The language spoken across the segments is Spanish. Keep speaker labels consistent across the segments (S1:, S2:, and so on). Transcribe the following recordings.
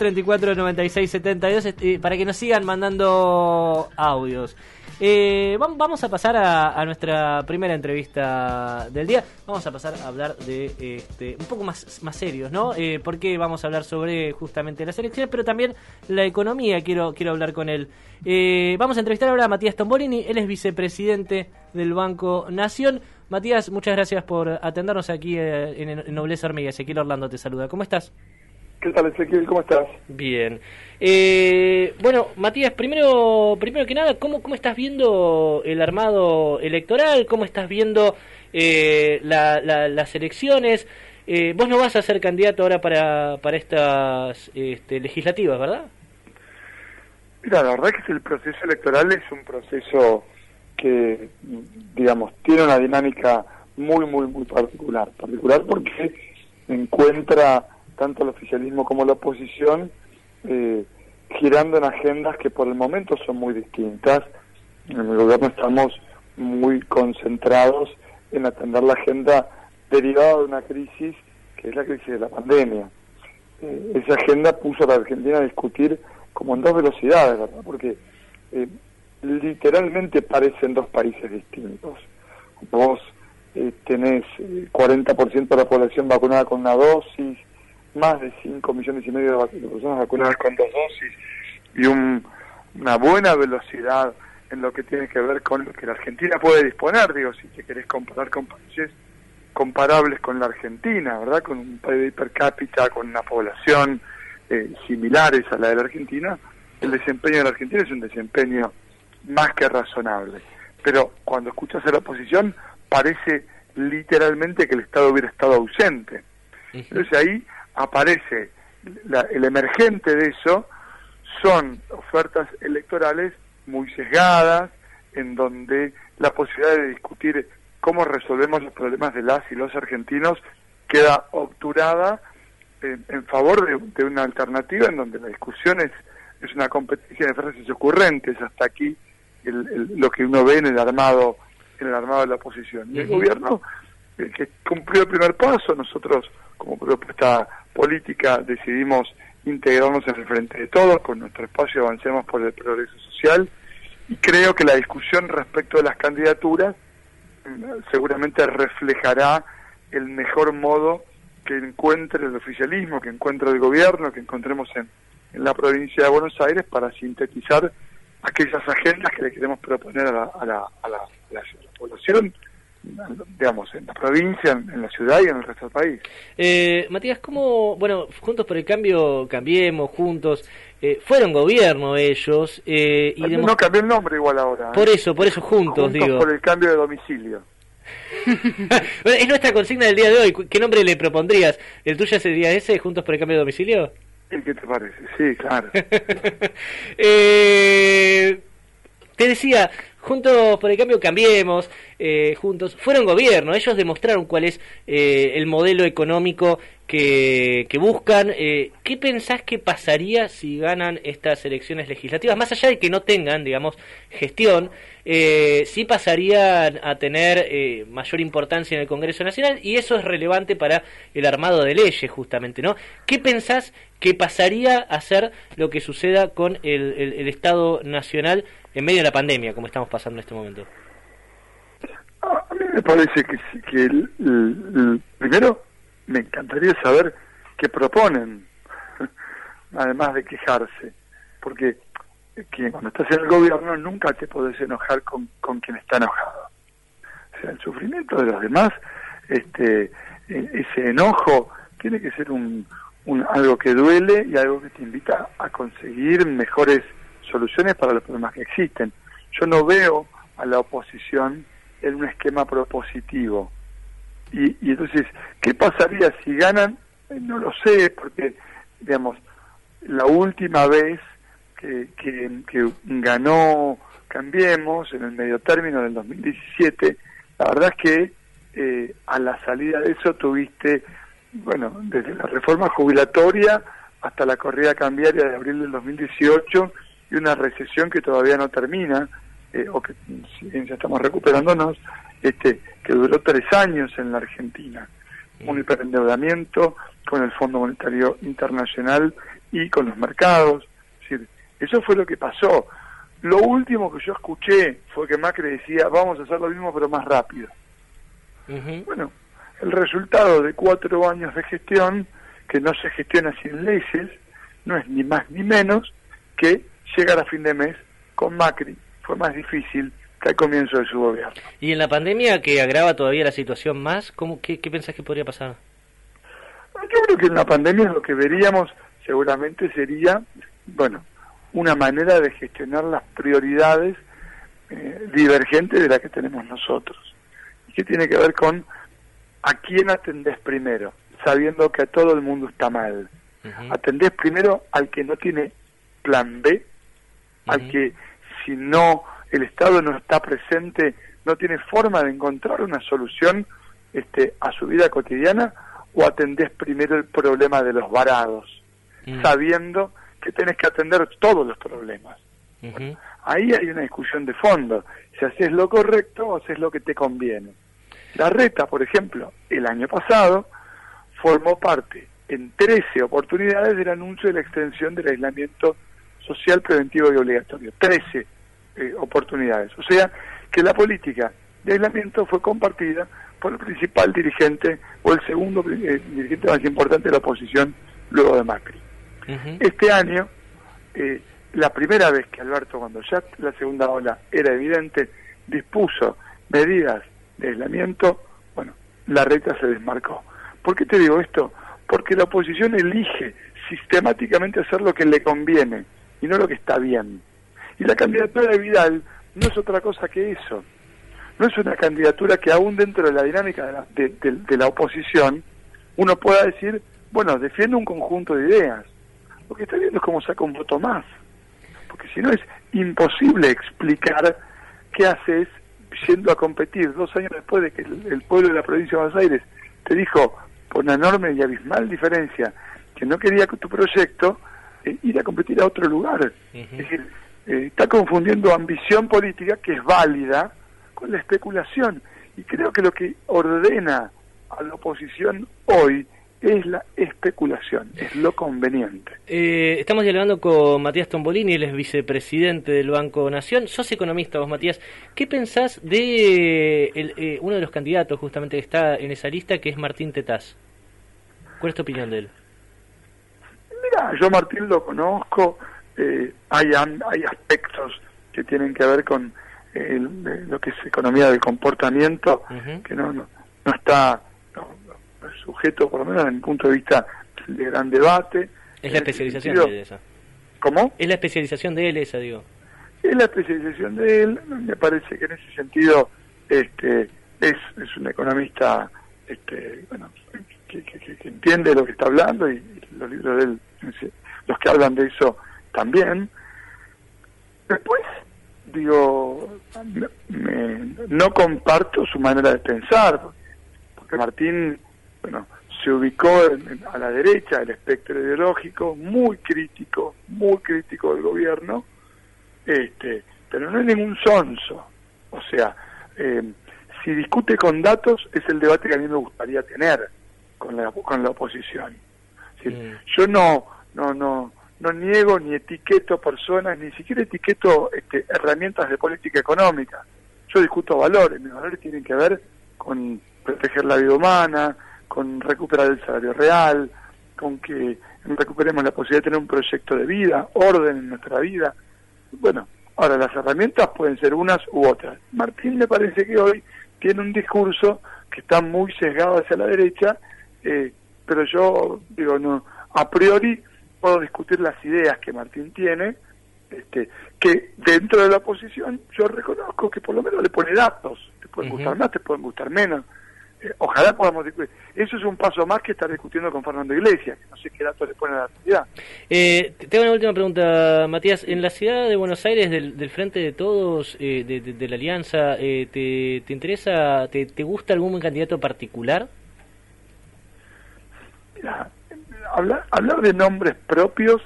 S1: 34 96 72 este, para que nos sigan mandando audios. Eh, vam- vamos a pasar a, nuestra primera entrevista del día. Vamos a pasar a hablar de este, un poco más, más serios, ¿no? Eh, porque vamos a hablar sobre justamente las elecciones, pero también la economía. Quiero, quiero hablar con él. Eh, vamos a entrevistar ahora a Matías Tombolini. Él es vicepresidente del Banco Nación. Matías, muchas gracias por atendernos aquí eh, en, en Nobleza Hormiga. Ezequiel Orlando te saluda. ¿Cómo estás?
S2: ¿Qué tal, Ezequiel? ¿Cómo estás?
S1: Bien. Eh, bueno, Matías, primero, primero que nada, ¿cómo, ¿cómo estás viendo el armado electoral? ¿Cómo estás viendo eh, la- la- las elecciones? Eh, vos no vas a ser candidato ahora para, para estas este, legislativas, ¿verdad?
S2: Mira, la verdad que el proceso electoral es un proceso que, digamos, tiene una dinámica muy, muy, muy particular. Particular porque encuentra tanto el oficialismo como la oposición eh, girando en agendas que por el momento son muy distintas. En el gobierno estamos muy concentrados en atender la agenda derivada de una crisis que es la crisis de la pandemia. Eh, esa agenda puso a la Argentina a discutir como en dos velocidades. Porque eh, literalmente parecen dos países distintos. Vos eh, tenés eh, 40% de la población vacunada con una dosis, más de 5 millones y medio de, de personas vacunadas con dos dosis y un- una buena velocidad en lo que tiene que ver con lo que la Argentina puede disponer, digo, si te querés comparar con países comparables con la Argentina, ¿verdad? Con un PIB per cápita, con una población eh, similares a la de la Argentina, el desempeño de la Argentina es un desempeño más que razonable. Pero cuando escuchas a la oposición, parece literalmente que el Estado hubiera estado ausente. Entonces ahí aparece la- el emergente de eso, son ofertas electorales muy sesgadas, en donde la posibilidad de discutir cómo resolvemos los problemas de las y los argentinos queda obturada en, en favor de, de una alternativa en donde la discusión es, es una competencia de frases ocurrentes. Hasta aquí el- el- lo que uno ve en el armado en el armado de la oposición. Y el gobierno que cumplió el primer paso. Nosotros como propuesta política decidimos integrarnos en el frente de todos con nuestro espacio avancemos por el progreso social. Y creo que la discusión respecto de las candidaturas mm, seguramente reflejará el mejor modo que encuentre el oficialismo, que encuentre el gobierno, que encontremos en, en la provincia de Buenos Aires para sintetizar aquellas agendas que le queremos proponer a la, a la, a la población, digamos, en la provincia, en, la ciudad y en el resto del país.
S1: Eh, Matías, ¿cómo, bueno, Juntos por el Cambio, Cambiemos, Juntos, eh, fueron gobierno ellos eh, y
S2: no cambió el nombre igual ahora. ¿eh?
S1: Por eso, por eso Juntos,
S2: Juntos
S1: digo.
S2: por el cambio de domicilio.
S1: Es nuestra consigna del día de hoy. ¿Qué nombre le propondrías? ¿El tuyo sería ese, Juntos por el Cambio de Domicilio?
S2: ¿Y qué te parece? Sí, claro.
S1: Eh, te decía, Juntos por el Cambio Cambiemos, eh, Juntos, fueron gobierno, ellos demostraron cuál es eh, el modelo económico que, buscan. Eh, ¿Qué pensás que pasaría si ganan estas elecciones legislativas? Más allá de que no tengan, digamos, gestión, eh, sí pasarían a tener eh, mayor importancia en el Congreso Nacional y eso es relevante para el armado de leyes, justamente, ¿no? ¿Qué pensás que pasaría a ser lo que suceda con el Estado Nacional en medio de la pandemia, como estamos pasando en este momento?
S2: Me parece que, el- primero me encantaría saber qué proponen, además de quejarse, porque que cuando estás en el gobierno nunca te podés enojar con, con quien está enojado. O sea, el sufrimiento de los demás, este, e- ese enojo tiene que ser un, un- algo que duele y algo que te invita a conseguir mejores soluciones para los problemas que existen. Yo no veo a la oposición en un esquema propositivo. Y, y entonces, ¿qué pasaría si ganan? No lo sé, porque, digamos, la última vez que, que, que ganó Cambiemos en el medio término del 2017, la verdad es que eh, a la salida de eso tuviste, bueno, desde la reforma jubilatoria hasta la corrida cambiaria de abril del 2018 y una recesión que todavía no termina eh, o que si bien ya estamos recuperándonos, este, que duró tres años en la Argentina. Un hiperendeudamiento con el Fondo Monetario Internacional y con los mercados. Es decir, eso fue lo que pasó. Lo último que yo escuché fue que Macri decía, vamos a hacer lo mismo pero más rápido. Bueno, el resultado de cuatro años de gestión, que no se gestiona sin leyes, no es ni más ni menos que llegar a fin de mes con Macri. Fue más difícil que al comienzo de su gobierno.
S1: ¿Y en la pandemia que agrava todavía la situación más? ¿cómo, qué, ¿Qué pensás que podría pasar?
S2: Yo creo que en la pandemia lo que veríamos seguramente sería, bueno, una manera de gestionar las prioridades eh, divergentes de las que tenemos nosotros. Y que tiene que ver con a quién atendés primero, sabiendo que a todo el mundo está mal. Atendés primero al que no tiene plan B, al que si no el Estado no está presente, no tiene forma de encontrar una solución este, a su vida cotidiana, o atendés primero el problema de los varados, mm. sabiendo que tenés que atender todos los problemas. ahí hay una discusión de fondo, si haces lo correcto o haces lo que te conviene. La reta, por ejemplo, el año pasado formó parte en 13 oportunidades del anuncio de la extensión del aislamiento social preventivo y obligatorio. 13 eh, oportunidades. O sea, que la política de aislamiento fue compartida por el principal dirigente o el segundo eh, dirigente más importante de la oposición luego de Macri. Este año, eh, la primera vez que Alberto, cuando ya la segunda ola era evidente, dispuso medidas de aislamiento, bueno, la reta se desmarcó. ¿Por qué te digo esto? Porque la oposición elige sistemáticamente hacer lo que le conviene y no lo que está bien. Y la candidatura de Vidal no es otra cosa que eso. No es una candidatura que aún dentro de la dinámica de la, de, la oposición uno pueda decir, bueno, defiende un conjunto de ideas. Lo que está viendo es cómo saca un voto más. Porque si no es imposible explicar qué haces yendo a competir dos años después de que el, pueblo de la provincia de Buenos Aires te dijo por una enorme y abismal diferencia que no quería que tu proyecto eh, ir a competir a otro lugar. Es decir, eh, está confundiendo ambición política, que es válida, con la especulación. Y creo que lo que ordena a la oposición hoy es la especulación, es lo conveniente.
S1: Eh, estamos dialogando con Matías Tombolini, él es vicepresidente del Banco Nación. Sos economista vos, Matías. ¿Qué pensás de eh, uno de los candidatos justamente que está en esa lista, que es Martín Tetaz? ¿Cuál es tu opinión de él?
S2: Mira, yo Martín lo conozco, eh, hay, hay aspectos que tienen que ver con lo que es economía del comportamiento, que no, no, no está sujeto, por lo menos desde mi punto de vista, de gran debate.
S1: Es la especialización de él esa.
S2: ¿Cómo?
S1: Es la especialización de él esa, digo.
S2: Es la especialización de él, me parece que en ese sentido este, es, es un economista este, bueno, que, entiende lo que está hablando y, los libros de él, los que hablan de eso también. Después, digo, no comparto su manera de pensar, porque Martín bueno, se ubicó a la derecha del espectro ideológico, muy crítico, muy crítico del gobierno, este, pero no es ningún sonso. O sea, eh, si discute con datos es el debate que a mí me gustaría tener con la, con la oposición. Mm. Yo no, no, no, no niego ni etiqueto personas, ni siquiera etiqueto este, herramientas de política económica. Yo discuto valores, mis valores tienen que ver con proteger la vida humana, con recuperar el salario real, con que recuperemos la posibilidad de tener un proyecto de vida, orden en nuestra vida. Bueno, ahora las herramientas pueden ser unas u otras. Martín me parece que hoy tiene un discurso que está muy sesgado hacia la derecha, eh, pero yo digo, no, a priori puedo discutir las ideas que Martín tiene, este, que dentro de la oposición yo reconozco que por lo menos le pone datos, te pueden gustar más, te pueden gustar menos, eh, ojalá podamos discutir. Eso es un paso más que estar discutiendo con Fernando Iglesias, que no sé qué datos le pone a la actividad.
S1: Eh, tengo una última pregunta, Matías. En la ciudad de Buenos Aires, del, Frente de Todos, eh, de, la Alianza, eh, te, ¿te interesa, te, te gusta algún candidato particular?
S2: Mira, hablar, hablar de nombres propios,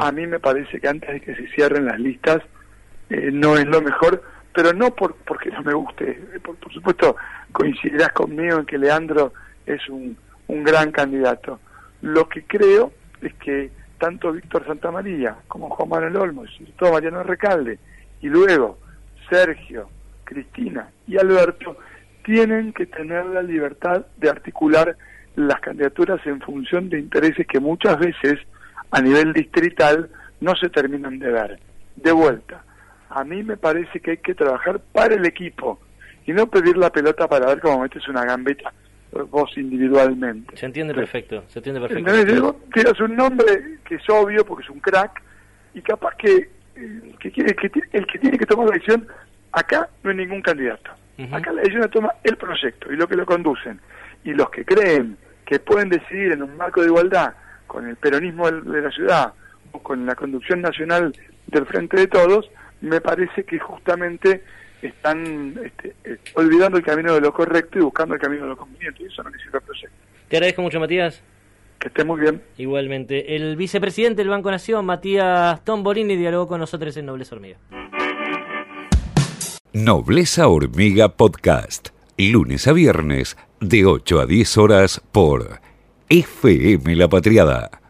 S2: a mí me parece que antes de que se cierren las listas, no es lo mejor pero no por, porque no me guste. Por, por supuesto, coincidirás conmigo en que Leandro es un, un gran candidato. Lo que creo es que tanto Víctor Santamaría como Juan Manuel Olmos, y todo Mariano Recalde, y luego Sergio, Cristina y Alberto, tienen que tener la libertad de articular las candidaturas en función de intereses que muchas veces a nivel distrital no se terminan de ver. De vuelta, a mí me parece que hay que trabajar para el equipo y no pedir la pelota para ver cómo metes una gambeta vos individualmente.
S1: Se entiende perfecto, se entiende perfecto.
S2: Tienes un nombre que es obvio porque es un crack y capaz que, eh, que, quiere, que el que tiene que tomar la decisión acá no hay ningún candidato. Acá la decisión la toma el proyecto y lo que lo conducen. Y los que creen que pueden decidir en un marco de igualdad con el peronismo de la ciudad o con la conducción nacional del Frente de Todos, me parece que justamente están este, eh, olvidando el camino de lo correcto y buscando el camino de lo conveniente. Y eso no necesita proyecto.
S1: Te agradezco mucho, Matías.
S2: Que esté muy bien.
S1: Igualmente. El vicepresidente del Banco Nación, Matías Tombolini, dialogó con nosotros en Nobleza Hormiga.
S3: Nobleza Hormiga Podcast. Lunes a viernes, de 8 a 10 horas por FM La Patriada